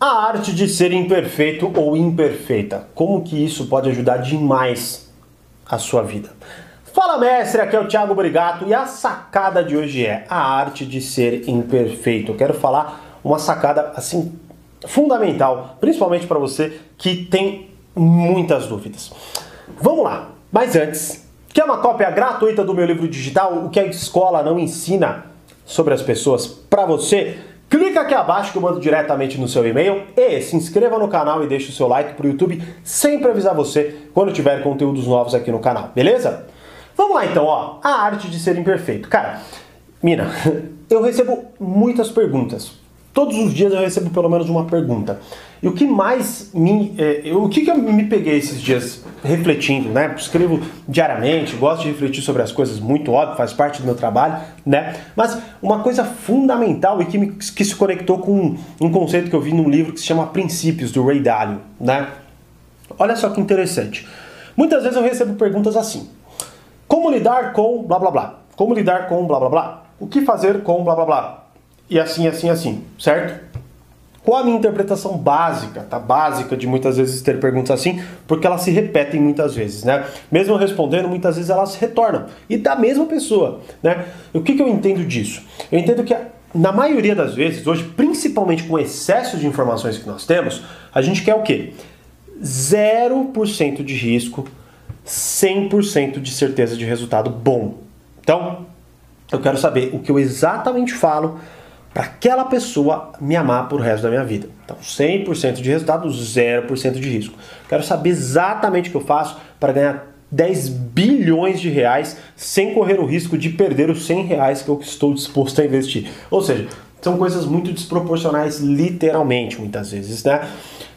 A arte de ser imperfeito ou imperfeita. Como que isso pode ajudar demais a sua vida? Fala mestre, aqui é o Thiago Brigato e a sacada de hoje é a arte de ser imperfeito. Eu quero falar uma sacada assim fundamental, principalmente para você que tem muitas dúvidas. Vamos lá. Mas antes, quer uma cópia gratuita do meu livro digital, o que a escola não ensina sobre as pessoas para você? Clica aqui abaixo que eu mando diretamente no seu e-mail e se inscreva no canal e deixe o seu like para o YouTube sempre avisar você quando tiver conteúdos novos aqui no canal, beleza? Vamos lá então, ó, a arte de ser imperfeito. Cara, mina, eu recebo muitas perguntas Todos os dias eu recebo pelo menos uma pergunta. E o que mais me. É, o que, que eu me peguei esses dias refletindo, né? Escrevo diariamente, gosto de refletir sobre as coisas, muito óbvio, faz parte do meu trabalho, né? Mas uma coisa fundamental e que, me, que se conectou com um conceito que eu vi num livro que se chama Princípios, do Ray Dalio, né? Olha só que interessante. Muitas vezes eu recebo perguntas assim: Como lidar com blá blá blá? Como lidar com blá blá blá? O que fazer com blá blá blá? E assim, assim, assim, certo? Qual a minha interpretação básica, tá? Básica de muitas vezes ter perguntas assim, porque elas se repetem muitas vezes, né? Mesmo respondendo, muitas vezes elas retornam. E da mesma pessoa, né? O que, que eu entendo disso? Eu entendo que na maioria das vezes, hoje, principalmente com o excesso de informações que nós temos, a gente quer o quê? 0% de risco, 100% de certeza de resultado bom. Então, eu quero saber o que eu exatamente falo para aquela pessoa me amar por resto da minha vida. Então, 100% de resultado, 0% de risco. Quero saber exatamente o que eu faço para ganhar 10 bilhões de reais sem correr o risco de perder os 100 reais que eu estou disposto a investir. Ou seja, são coisas muito desproporcionais, literalmente, muitas vezes, né?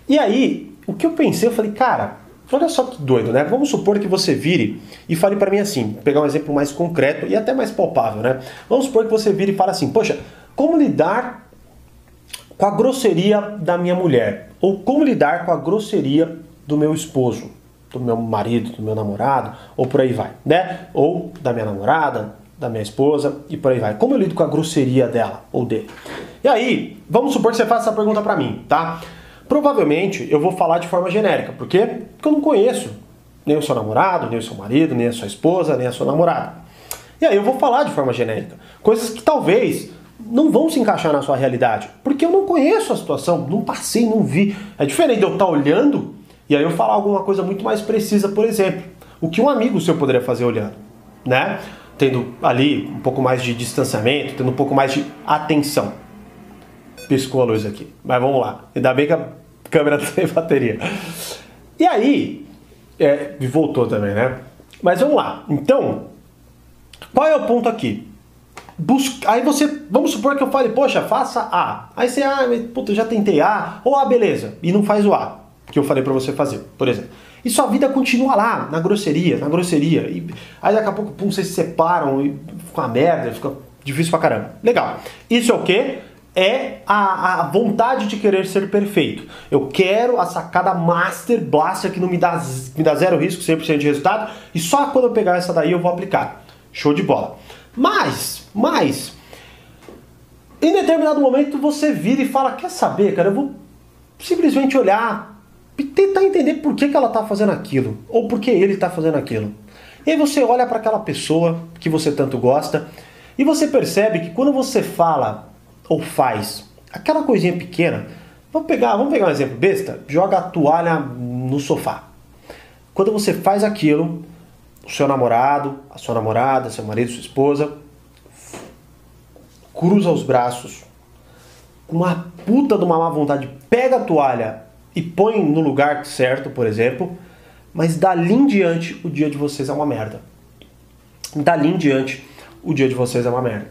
E aí, o que eu pensei, eu falei, cara, olha só que doido, né? Vamos supor que você vire e fale para mim assim, pegar um exemplo mais concreto e até mais palpável, né? Vamos supor que você vire e fale assim, poxa, como lidar com a grosseria da minha mulher? Ou como lidar com a grosseria do meu esposo, do meu marido, do meu namorado, ou por aí vai, né? Ou da minha namorada, da minha esposa e por aí vai. Como eu lido com a grosseria dela ou dele? E aí, vamos supor que você faça essa pergunta para mim, tá? Provavelmente eu vou falar de forma genérica? Porque eu não conheço nem o seu namorado, nem o seu marido, nem a sua esposa, nem a sua namorada. E aí eu vou falar de forma genérica, coisas que talvez não vão se encaixar na sua realidade, porque eu não conheço a situação, não passei, não vi. É diferente de eu estar olhando e aí eu falar alguma coisa muito mais precisa, por exemplo, o que um amigo seu poderia fazer olhando, né? Tendo ali um pouco mais de distanciamento, tendo um pouco mais de atenção. Piscou a luz aqui, mas vamos lá. Ainda bem que a câmera tem bateria. E aí, é, voltou também, né? Mas vamos lá. Então, qual é o ponto aqui? Busca... Aí você, vamos supor que eu fale, poxa, faça A. Aí você, ah, puta, já tentei A, ou A, beleza, e não faz o A, que eu falei para você fazer, por exemplo. E sua vida continua lá, na grosseria, na grosseria. E aí daqui a pouco, pum, vocês se separam e fica uma merda, fica difícil pra caramba. Legal. Isso é o quê? É a, a vontade de querer ser perfeito. Eu quero a sacada Master Blaster que não me dá, me dá zero risco, 100% de resultado, e só quando eu pegar essa daí eu vou aplicar. Show de bola. Mas, mas, em determinado momento você vira e fala: Quer saber, cara? Eu vou simplesmente olhar e tentar entender por que, que ela está fazendo aquilo, ou por que ele está fazendo aquilo. E aí você olha para aquela pessoa que você tanto gosta e você percebe que quando você fala ou faz aquela coisinha pequena, vamos pegar, vamos pegar um exemplo besta, joga a toalha no sofá. Quando você faz aquilo, o seu namorado, a sua namorada, seu marido, sua esposa, cruza os braços, com uma puta de uma má vontade, pega a toalha e põe no lugar certo, por exemplo, mas dali em diante o dia de vocês é uma merda. Dali em diante o dia de vocês é uma merda.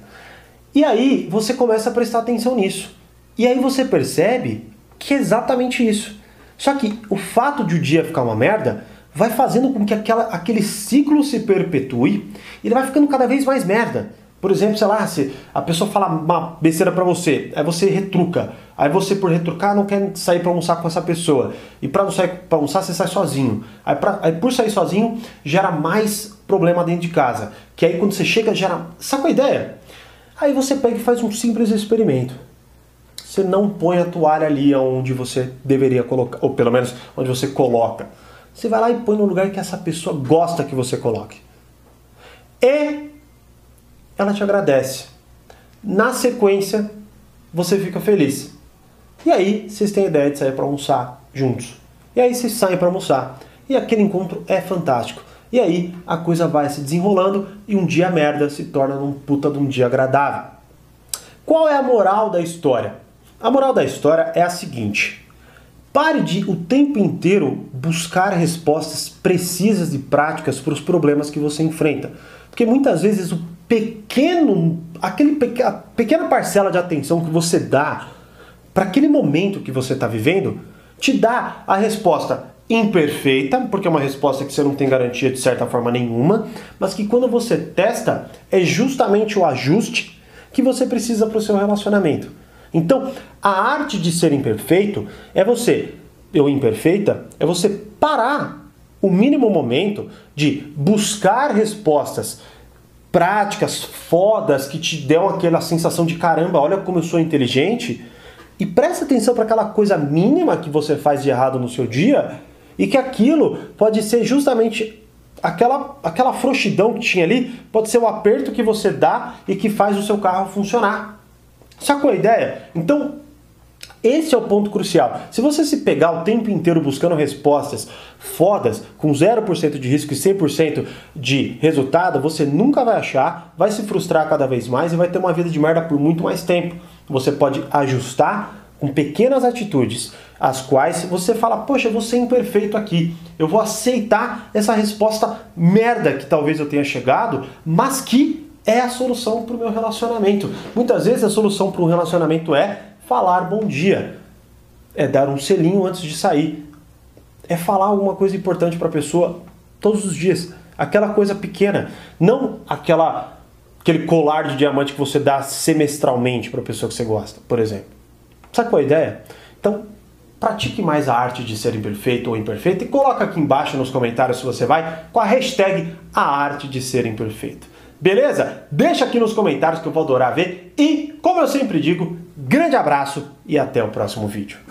E aí você começa a prestar atenção nisso. E aí você percebe que é exatamente isso. Só que o fato de o dia ficar uma merda vai fazendo com que aquela, aquele ciclo se perpetue e ele vai ficando cada vez mais merda. Por exemplo, sei lá, se a pessoa fala uma besteira para você, aí você retruca. Aí você, por retrucar, não quer sair para almoçar com essa pessoa. E para não sair para almoçar, você sai sozinho. Aí, pra, aí, por sair sozinho, gera mais problema dentro de casa. Que aí quando você chega, gera. Saca a ideia? Aí você pega e faz um simples experimento. você não põe a toalha ali onde você deveria colocar, ou pelo menos onde você coloca. Você vai lá e põe no lugar que essa pessoa gosta que você coloque. E ela te agradece. Na sequência, você fica feliz. E aí, vocês têm a ideia de sair para almoçar juntos. E aí, vocês saem para almoçar. E aquele encontro é fantástico. E aí, a coisa vai se desenrolando e um dia merda se torna um puta de um dia agradável. Qual é a moral da história? A moral da história é a seguinte: pare de o tempo inteiro buscar respostas precisas e práticas para os problemas que você enfrenta. Porque muitas vezes o pequeno, aquele pequena, pequena parcela de atenção que você dá para aquele momento que você está vivendo, te dá a resposta imperfeita, porque é uma resposta que você não tem garantia de certa forma nenhuma, mas que quando você testa é justamente o ajuste que você precisa para o seu relacionamento. Então, a arte de ser imperfeito é você, ou imperfeita, é você parar o mínimo momento de buscar respostas práticas fodas que te dão aquela sensação de caramba, olha como eu sou inteligente. E presta atenção para aquela coisa mínima que você faz de errado no seu dia e que aquilo pode ser justamente aquela, aquela frouxidão que tinha ali, pode ser o aperto que você dá e que faz o seu carro funcionar. Sacou a ideia? Então, esse é o ponto crucial. Se você se pegar o tempo inteiro buscando respostas fodas, com 0% de risco e 100% de resultado, você nunca vai achar, vai se frustrar cada vez mais e vai ter uma vida de merda por muito mais tempo. Você pode ajustar com pequenas atitudes, as quais você fala: Poxa, eu vou ser imperfeito aqui, eu vou aceitar essa resposta merda que talvez eu tenha chegado, mas que é a solução para o meu relacionamento. Muitas vezes a solução para um relacionamento é falar bom dia, é dar um selinho antes de sair, é falar alguma coisa importante para a pessoa todos os dias, aquela coisa pequena, não aquela aquele colar de diamante que você dá semestralmente para a pessoa que você gosta, por exemplo. Sabe qual é a ideia? Então, pratique mais a arte de ser imperfeito ou imperfeito e coloca aqui embaixo nos comentários se você vai com a hashtag a arte de ser imperfeito. Beleza? Deixa aqui nos comentários que eu vou adorar ver. E, como eu sempre digo, grande abraço e até o próximo vídeo.